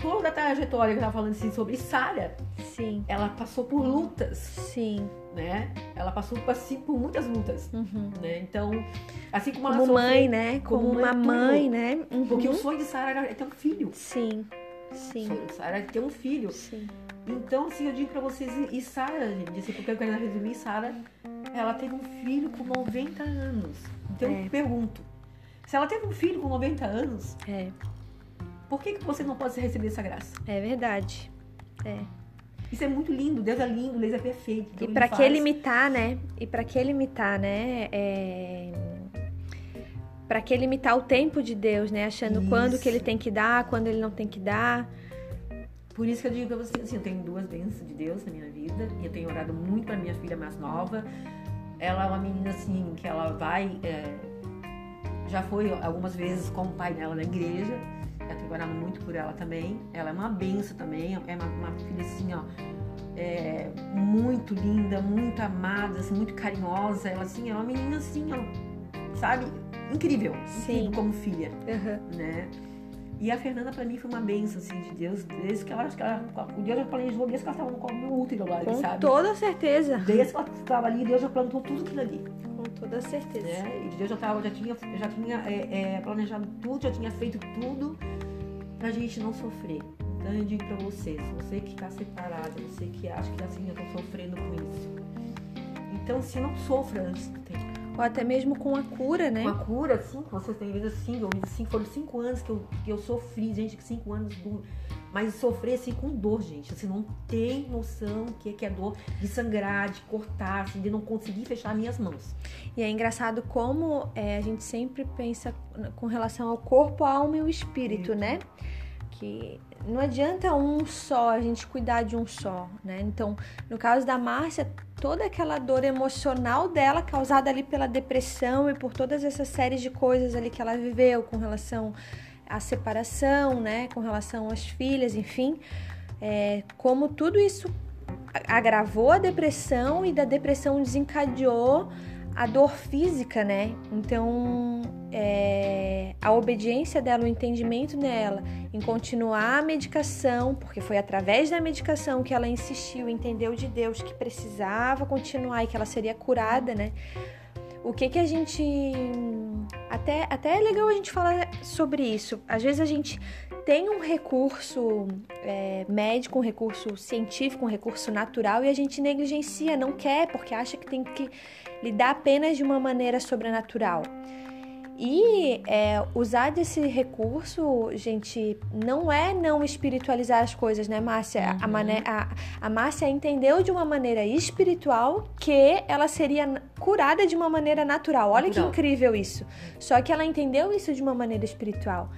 toda a trajetória que eu tava falando assim, sobre Sara, Sim, ela passou por lutas, sim. né? Ela passou assim, por muitas lutas, Uhum. né? Então, assim como ela Como sofreu- mãe, né? Como, como mãe, uma tudo. mãe, né? Uhum. Porque o sonho de Sara era ter um filho. Sim, O sim, sonho de Sara era ter um filho. sim. Então, assim, eu digo pra vocês, e Sara, gente, assim, porque eu quero resumir, Sara, ela teve um filho com 90 anos. Então, É. eu pergunto, se ela teve um filho com 90 anos, É, por que, que você não pode receber essa graça? é verdade. É. Isso é muito lindo, Deus é lindo, Deus é perfeito. Então E ele pra que limitar, né? E pra que limitar, né? É, para que limitar o tempo de Deus, né? Achando Isso. quando que ele tem que dar, quando ele não tem que dar. Por isso que eu digo pra você, assim, eu tenho duas bênçãos de Deus na minha vida. E eu tenho orado muito pra minha filha mais nova. Ela é uma menina, assim, que ela vai... é, já foi algumas vezes com o pai dela na igreja. Eu tenho orado muito por ela também. Ela é uma benção também. É uma, uma filha, assim, ó... é, muito linda, muito amada, assim, muito carinhosa. Ela, assim, é uma menina, assim, ó... Sabe? Incrível. Sim. Incrível como filha Aham. né? E a Fernanda pra mim foi uma benção assim de Deus, desde que ela acho que ela, o Deus já planejou desde que ela estava no colo no útero lá, Com sabe? toda certeza. Desde que ela estava ali, Deus já plantou tudo aquilo ali, Com toda certeza. né? E Deus já tava, já tinha, já tinha é, é, planejado tudo, já tinha feito tudo pra gente não sofrer. Então eu digo pra você, você que tá separado, você que acha que assim eu tô sofrendo com isso, então se não sofra antes do tempo. Ou até mesmo com a cura, né? Uma cura, assim, que vocês têm vezes assim, eu, assim, foram cinco anos que eu, que eu sofri, gente, que cinco anos duro. Mas sofrer assim com dor, gente. Você não tem noção que, que é dor de sangrar, de cortar, assim, de não conseguir fechar minhas mãos. E é engraçado como é, a gente sempre pensa com relação ao corpo, a alma e o espírito, né? Que não adianta um só, a gente cuidar de um só, né? Então, no caso da Márcia, toda aquela dor emocional dela, causada ali pela depressão e por todas essas séries de coisas ali que ela viveu com relação à separação, né? Com relação às filhas, enfim. É, como tudo isso agravou a depressão e da depressão desencadeou a dor física, né? Então, é, a obediência dela, o entendimento dela em continuar a medicação, porque foi através da medicação que ela insistiu, entendeu de Deus que precisava continuar e que ela seria curada, né? O que que a gente. Até, até é legal a gente falar sobre isso. Às vezes a gente tem um recurso é, médico, um recurso científico, um recurso natural e a gente negligencia, não quer, porque acha que tem que lidar apenas de uma maneira sobrenatural. E é, usar desse recurso, gente, não é não espiritualizar as coisas, né, Márcia? A, mané a, a Márcia entendeu de uma maneira espiritual que ela seria curada de uma maneira natural. Olha Natural. que incrível isso. Só que ela entendeu isso de uma maneira espiritual.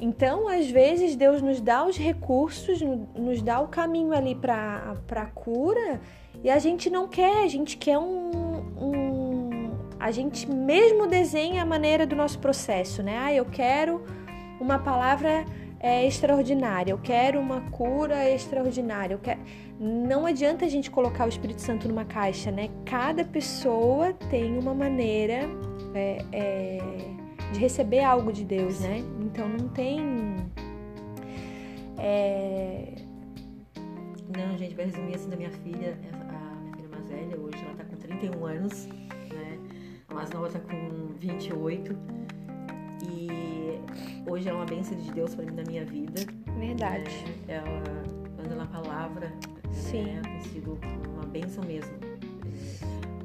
Então, às vezes, Deus nos dá os recursos, no- nos dá o caminho ali para a cura e a gente não quer, a gente quer um- A gente mesmo desenha a maneira do nosso processo, né? Ah, eu quero uma palavra é, extraordinária, eu quero uma cura extraordinária, eu quero. Não adianta a gente colocar o Espírito Santo numa caixa, né? Cada pessoa tem uma maneira. é, é, de receber algo de Deus, né? Então não tem. É, Não, gente, vai resumir assim da minha filha, a minha filha mais velha, hoje ela tá com 31 anos? A mais nova tá com 28. E hoje ela é uma bênção de Deus pra mim na minha vida. verdade. né? Ela anda na palavra, Sim. né? Tem sido uma bênção mesmo.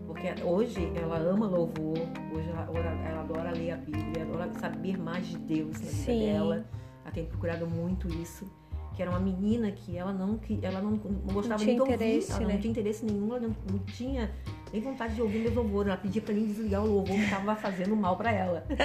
Porque hoje ela ama louvor, hoje ela, ela adora ler a Bíblia, adora saber mais de Deus na vida Sim. dela. Ela tem procurado muito isso. Que era uma menina que ela não, que ela não, não gostava tinha nem de ouvir, ela né? não tinha interesse nenhum, ela não, não tinha nem vontade de ouvir meus louvores. Ela pedia pra mim desligar o louvor que estava fazendo mal pra ela.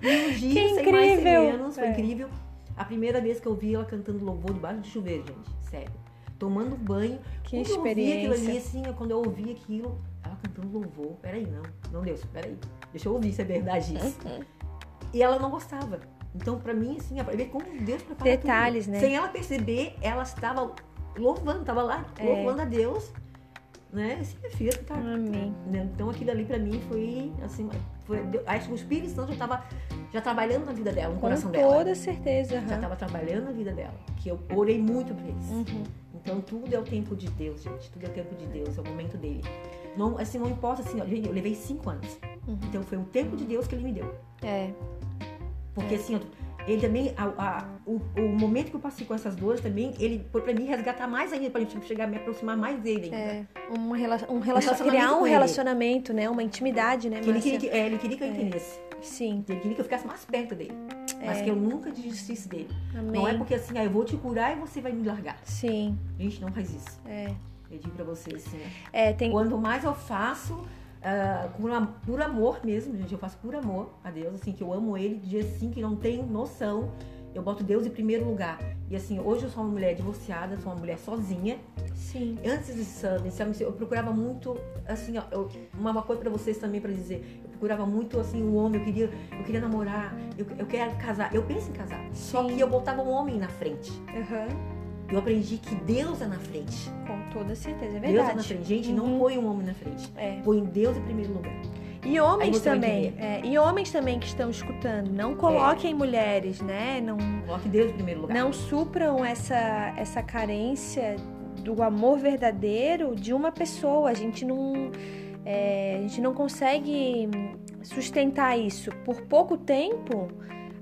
E um dia, Que sem mais sem incrível! menos, foi É. incrível. A primeira vez que eu vi ela cantando louvor debaixo de chuveiro, gente, sério. Tomando banho. Que quando eu ouvi aquilo ali, experiência. assim, quando eu ouvi aquilo, ela cantando louvor. Peraí, não. Não, Deus, peraí. Deixa eu ouvir se é verdade isso. E ela não gostava. Então, pra mim, assim, ver como Deus prepara Detalhes, tudo. né? Sem ela perceber, ela estava louvando, estava lá É. louvando a Deus. Né? Esse é filho que tá. Amém. né? Então, aquilo ali pra mim foi, assim, foi, acho que o Espírito Santo já estava já trabalhando na vida dela, no coração Com dela. toda certeza. Já aham. estava trabalhando na vida dela. Que eu orei muito por eles. Uhum. Então tudo é o tempo de Deus, gente. Tudo é o tempo de Deus, é o momento dele. Não, assim, não importa assim, ó, eu levei cinco anos. Uhum. Então foi o tempo de Deus que ele me deu. É, Porque assim, ele também, a- a- o, o momento que eu passei com essas dores também, ele foi pra mim resgatar mais ainda, pra gente chegar, me aproximar mais dele ainda. é. Um, rela um relacion... relacionamento criar um relacionamento, né? Uma intimidade, né, Que ele, queria, que, é, ele queria que eu entendesse. Sim, Ele queria que eu ficasse mais perto dele. Mas É. que eu nunca desistisse dele. amém. Não é porque assim, ah, eu vou te curar e você vai me largar. Sim, Gente, não faz isso. é. Eu digo pra você assim, ó, É, tem... Quanto mais eu faço, Uh, por, por, amor mesmo, gente. Eu faço por amor a Deus, assim, que eu amo Ele, de assim, que não tem noção. Eu boto Deus em primeiro lugar. E assim, hoje eu sou uma mulher divorciada, sou uma mulher sozinha. Sim. Antes desse ano, eu procurava muito, assim, ó, eu, uma coisa para vocês também para dizer. Eu procurava muito, assim, um homem, eu queria, eu queria namorar, eu, eu quero casar. Eu penso em casar. Sim. Só que eu botava um homem na frente. Uhum. Eu aprendi que Deus é na frente. Com toda certeza, é verdade. Deus é na frente. Gente, uhum. não põe um homem na frente. É. Põe Deus em primeiro lugar. E homens também, é, e homens também que estão escutando, não coloquem é. mulheres, né? Não coloque Deus em primeiro lugar. Não supram essa essa carência do amor verdadeiro de uma pessoa. A gente não é, a gente não consegue sustentar isso por pouco tempo.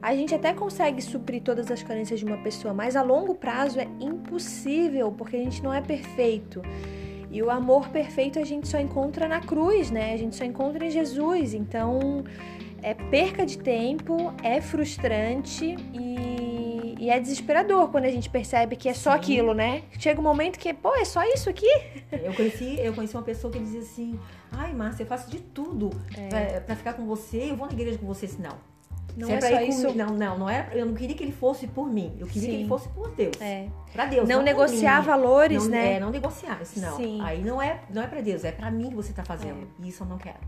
A gente até consegue suprir todas as carências de uma pessoa, mas a longo prazo é impossível porque a gente não é perfeito. E o amor perfeito a gente só encontra na cruz, né? A gente só encontra em Jesus. Então é perca de tempo, é frustrante e, e é desesperador quando a gente percebe que é só Sim. aquilo, né? Chega um momento que, pô, é só isso aqui? Eu conheci, eu conheci uma pessoa que dizia assim: ai, Márcia, eu faço de tudo é. pra ficar com você, eu vou na igreja com você, senão. Não é, é só isso. Não, não, não era. Eu não queria que ele fosse por mim. Eu queria Sim. que ele fosse por Deus. É. Pra Deus. Não, não negociar valores, não, né? É, não negociar. Não. Sim. Aí não é, não é pra Deus, é pra mim que você tá fazendo. É. E isso eu não quero.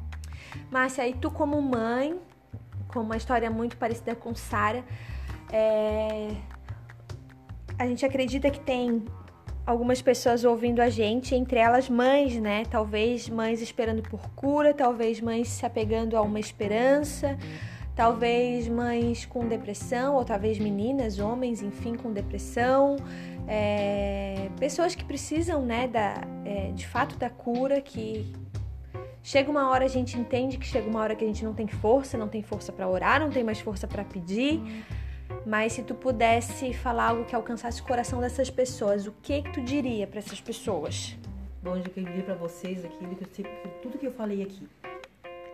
Márcia, aí tu como mãe, com uma história muito parecida com Sara, é... a gente acredita que tem algumas pessoas ouvindo a gente, entre elas mães, né? Talvez mães esperando por cura, talvez mães se apegando a uma esperança talvez mães com depressão, ou talvez meninas, homens, enfim, com depressão, é, pessoas que precisam, né, da, é, de fato da cura, que chega uma hora a gente entende que chega uma hora que a gente não tem força, não tem força para orar, não tem mais força para pedir. Mas se tu pudesse falar algo que alcançasse o coração dessas pessoas, o que que tu diria para essas pessoas? Bom, eu diria para vocês aqui, tudo que eu falei aqui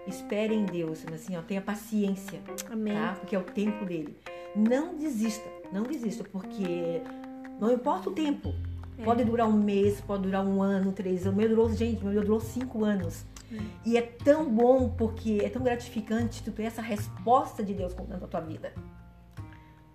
espere em Deus, assim, ó, tenha paciência, Amém. tá? Porque é o tempo dele. Não desista, não desista, porque não importa o tempo. É. Pode durar um mês, pode durar um ano, três anos. Meu durou, gente, meu durou cinco anos. É. E é tão bom porque é tão gratificante tu ter essa resposta de Deus na tua vida.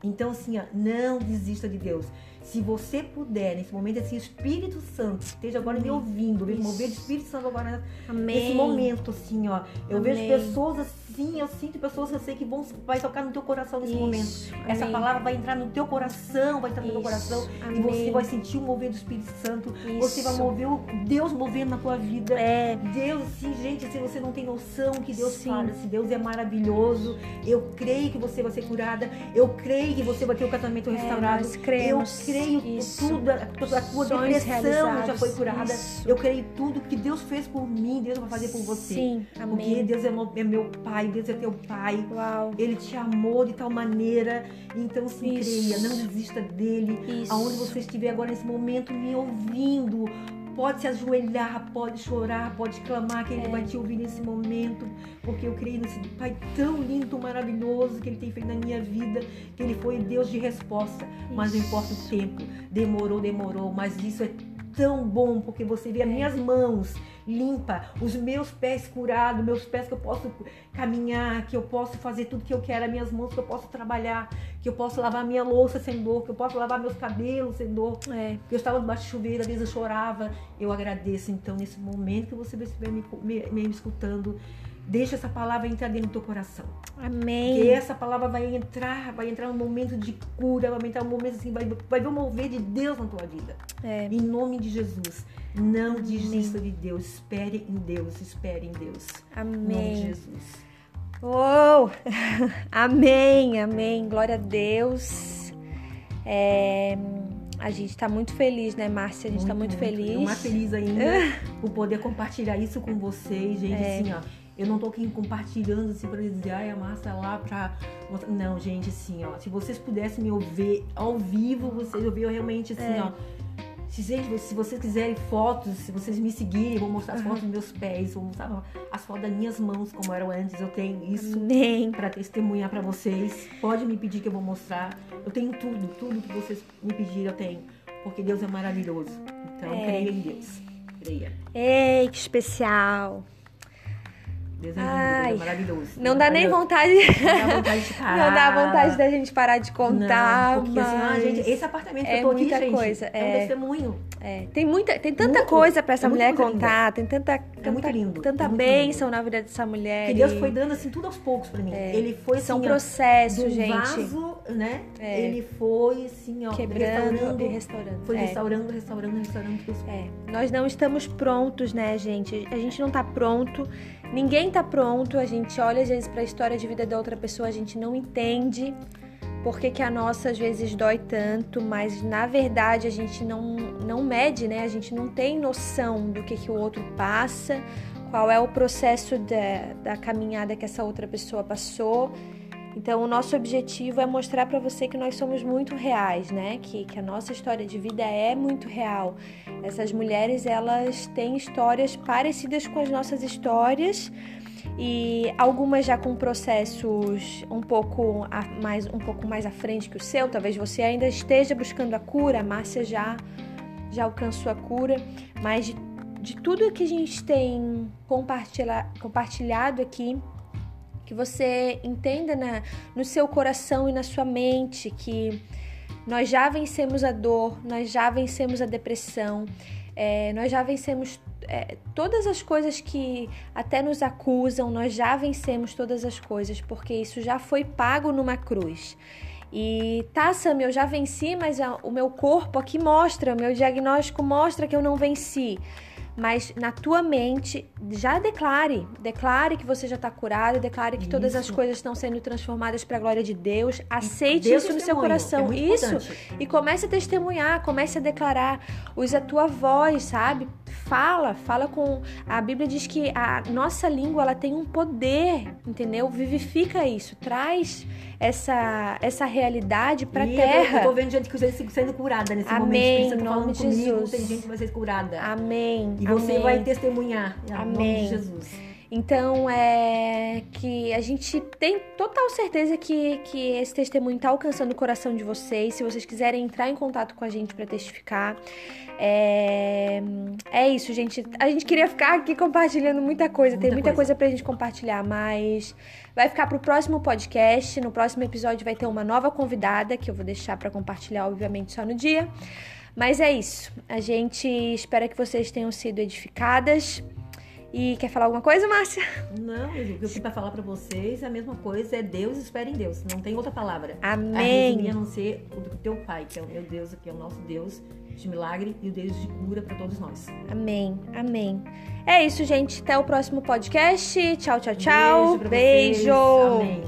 Então, assim, ó, não desista de Deus. Se você puder, nesse momento, assim, Espírito Santo esteja agora me ouvindo, vejo mover Espírito Santo agora Amém. nesse momento, assim, ó. Eu Amém. vejo pessoas assim, eu sinto pessoas que eu sei que vão vai tocar no teu coração nesse Isso. momento. Amém. Essa palavra vai entrar no teu coração, vai entrar no Isso. teu coração e você vai sentir o mover do Espírito Santo. Isso. Você vai mover o Deus movendo na tua vida. É. Deus, assim, gente, se você não tem noção que Deus Sim. fala, se Deus é maravilhoso, eu creio que você vai ser curada, eu creio que você vai ter o casamento é, restaurado. Cremos. Eu creio isso. tudo, a, a tua Sonhos depressão já foi curada. Isso. Eu creio tudo que Deus fez por mim, Deus vai fazer por você. Sim, amém. Porque Deus é meu, é meu pai, Deus é teu pai. Uau. Ele te amou de tal maneira. Então, sim, creia, não desista dele. Isso. Aonde você estiver agora nesse momento me ouvindo, pode se ajoelhar, pode chorar, pode clamar, que Ele é. vai te ouvir nesse momento, porque eu creio nesse Pai tão lindo, maravilhoso que Ele tem feito na minha vida, que Ele foi Deus de resposta. Isso. Mas não importa o tempo, demorou, demorou, mas isso é tão bom, porque você vê as minhas mãos limpa, os meus pés curados, meus pés que eu posso caminhar, que eu posso fazer tudo que eu quero, as minhas mãos que eu posso trabalhar, que eu posso lavar minha louça sem dor, que eu posso lavar meus cabelos sem dor. É. Eu estava debaixo de chuveiro, às vezes eu chorava. Eu agradeço, então, nesse momento que você estiver me, me, me escutando, Deixa essa palavra entrar dentro do teu coração. Amém. Porque essa palavra vai entrar, vai entrar um momento de cura, vai entrar um momento assim, vai, vai ver o mover de Deus na tua vida. É. Em nome de Jesus. Não desista de Deus. Espere em Deus. Espere em Deus. Amém. Em nome de Jesus. Oh! amém, amém. Glória a Deus. É, a gente está muito feliz, né, Márcia? A gente está muito, muito, muito, feliz. Eu mais feliz ainda por poder compartilhar isso com vocês, gente. É. Assim, ó eu não tô aqui compartilhando assim pra dizer, ai, a massa é lá pra. Não, gente, assim, ó. Se vocês pudessem me ouvir ao vivo, vocês ouviram realmente assim, é. ó. Se, gente, se vocês quiserem fotos, se vocês me seguirem, eu vou mostrar as uhum. fotos dos meus pés, vou mostrar as fotos das minhas mãos, como eram antes. Eu tenho isso para testemunhar para vocês. Pode me pedir que eu vou mostrar. Eu tenho tudo, tudo que vocês me pedirem, eu tenho. Porque Deus é maravilhoso. Então, é. creia em Deus. Creia. Ei, que especial. Deus é lindo, é maravilhoso. Não dá nem vontade. Não dá vontade de parar. Não dá vontade da gente parar de contar. Não, porque mas... assim, ah, gente, esse apartamento que é eu tô muita aqui, gente, coisa. é um É, testemunho. é. Tem, muita, tem tanta Muito. coisa pra essa É mulher contar, tem tanta, tanta, muito lindo, tanta é muito bênção na vida dessa mulher. Que Deus foi dando assim tudo aos poucos pra mim. Ele foi assim, São processos, gente. vaso, né? É. Ele foi assim, ó, Quebrando restaurando, e restaurando. Foi É. restaurando, restaurando, restaurando É, nós não estamos prontos, né, gente? A gente não tá pronto, ninguém tá pronto. A gente olha às vezes pra história de vida da outra pessoa, a gente não entende por que, que a nossa às vezes dói tanto, mas na verdade a gente não, não mede, né? A gente não tem noção do que, que o outro passa, qual é o processo da, da caminhada que essa outra pessoa passou. Então, o nosso objetivo é mostrar para você que nós somos muito reais, né? Que, que a nossa história de vida é muito real. Essas mulheres, elas têm histórias parecidas com as nossas histórias e algumas já com processos um pouco a- mais um pouco mais à frente que o seu. Talvez você ainda esteja buscando a cura. A Márcia já já alcançou a cura, mas de, de tudo que a gente tem compartilha, compartilhado aqui, que você entenda na, no seu coração e na sua mente que nós já vencemos a dor, nós já vencemos a depressão, é, nós já vencemos é, todas as coisas que até nos acusam, nós já vencemos todas as coisas, porque isso já foi pago numa cruz. E tá, Sam, eu já venci, mas a- o meu corpo aqui mostra, o meu diagnóstico mostra que eu não venci. Mas na tua mente, já declare, declare que você já está curado, declare que todas as Isso. coisas estão sendo transformadas para a glória de Deus. Aceite o isso no seu testemunho, coração. é isso. importante. E comece a testemunhar, comece a declarar. Use a tua voz, sabe? Fala, fala com. A Bíblia diz que a nossa língua ela tem um poder, entendeu? Vivifica isso, traz essa, essa realidade para terra. Eu tô vendo gente que está sendo curada nesse Amém, momento. Tô em nome de comigo, Jesus. tem gente que vai ser curada. Amém. E você amém. vai testemunhar. Em nome Amém. de Jesus. Então, é que a gente tem total certeza que, que esse testemunho está alcançando o coração de vocês. Se vocês quiserem entrar em contato com a gente para testificar, é... é isso, gente. A gente queria ficar aqui compartilhando muita coisa, tem Muita muita coisa coisa. pra gente compartilhar, mas vai ficar pro próximo podcast. No próximo episódio vai ter uma nova convidada que eu vou deixar para compartilhar, obviamente, só no dia. Mas é isso. A gente espera que vocês tenham sido edificadas. E quer falar alguma coisa, Márcia? Não, o que eu tenho pra falar pra vocês é a mesma coisa, é Deus, espere em Deus. Não tem outra palavra. Amém. a não ser o do teu Pai, que é o meu Deus, que é o nosso Deus de milagre e o Deus de cura pra todos nós. Amém. Amém. É isso, gente. Até o próximo podcast. Tchau, tchau, tchau. Beijo. pra vocês. Beijo. Amém.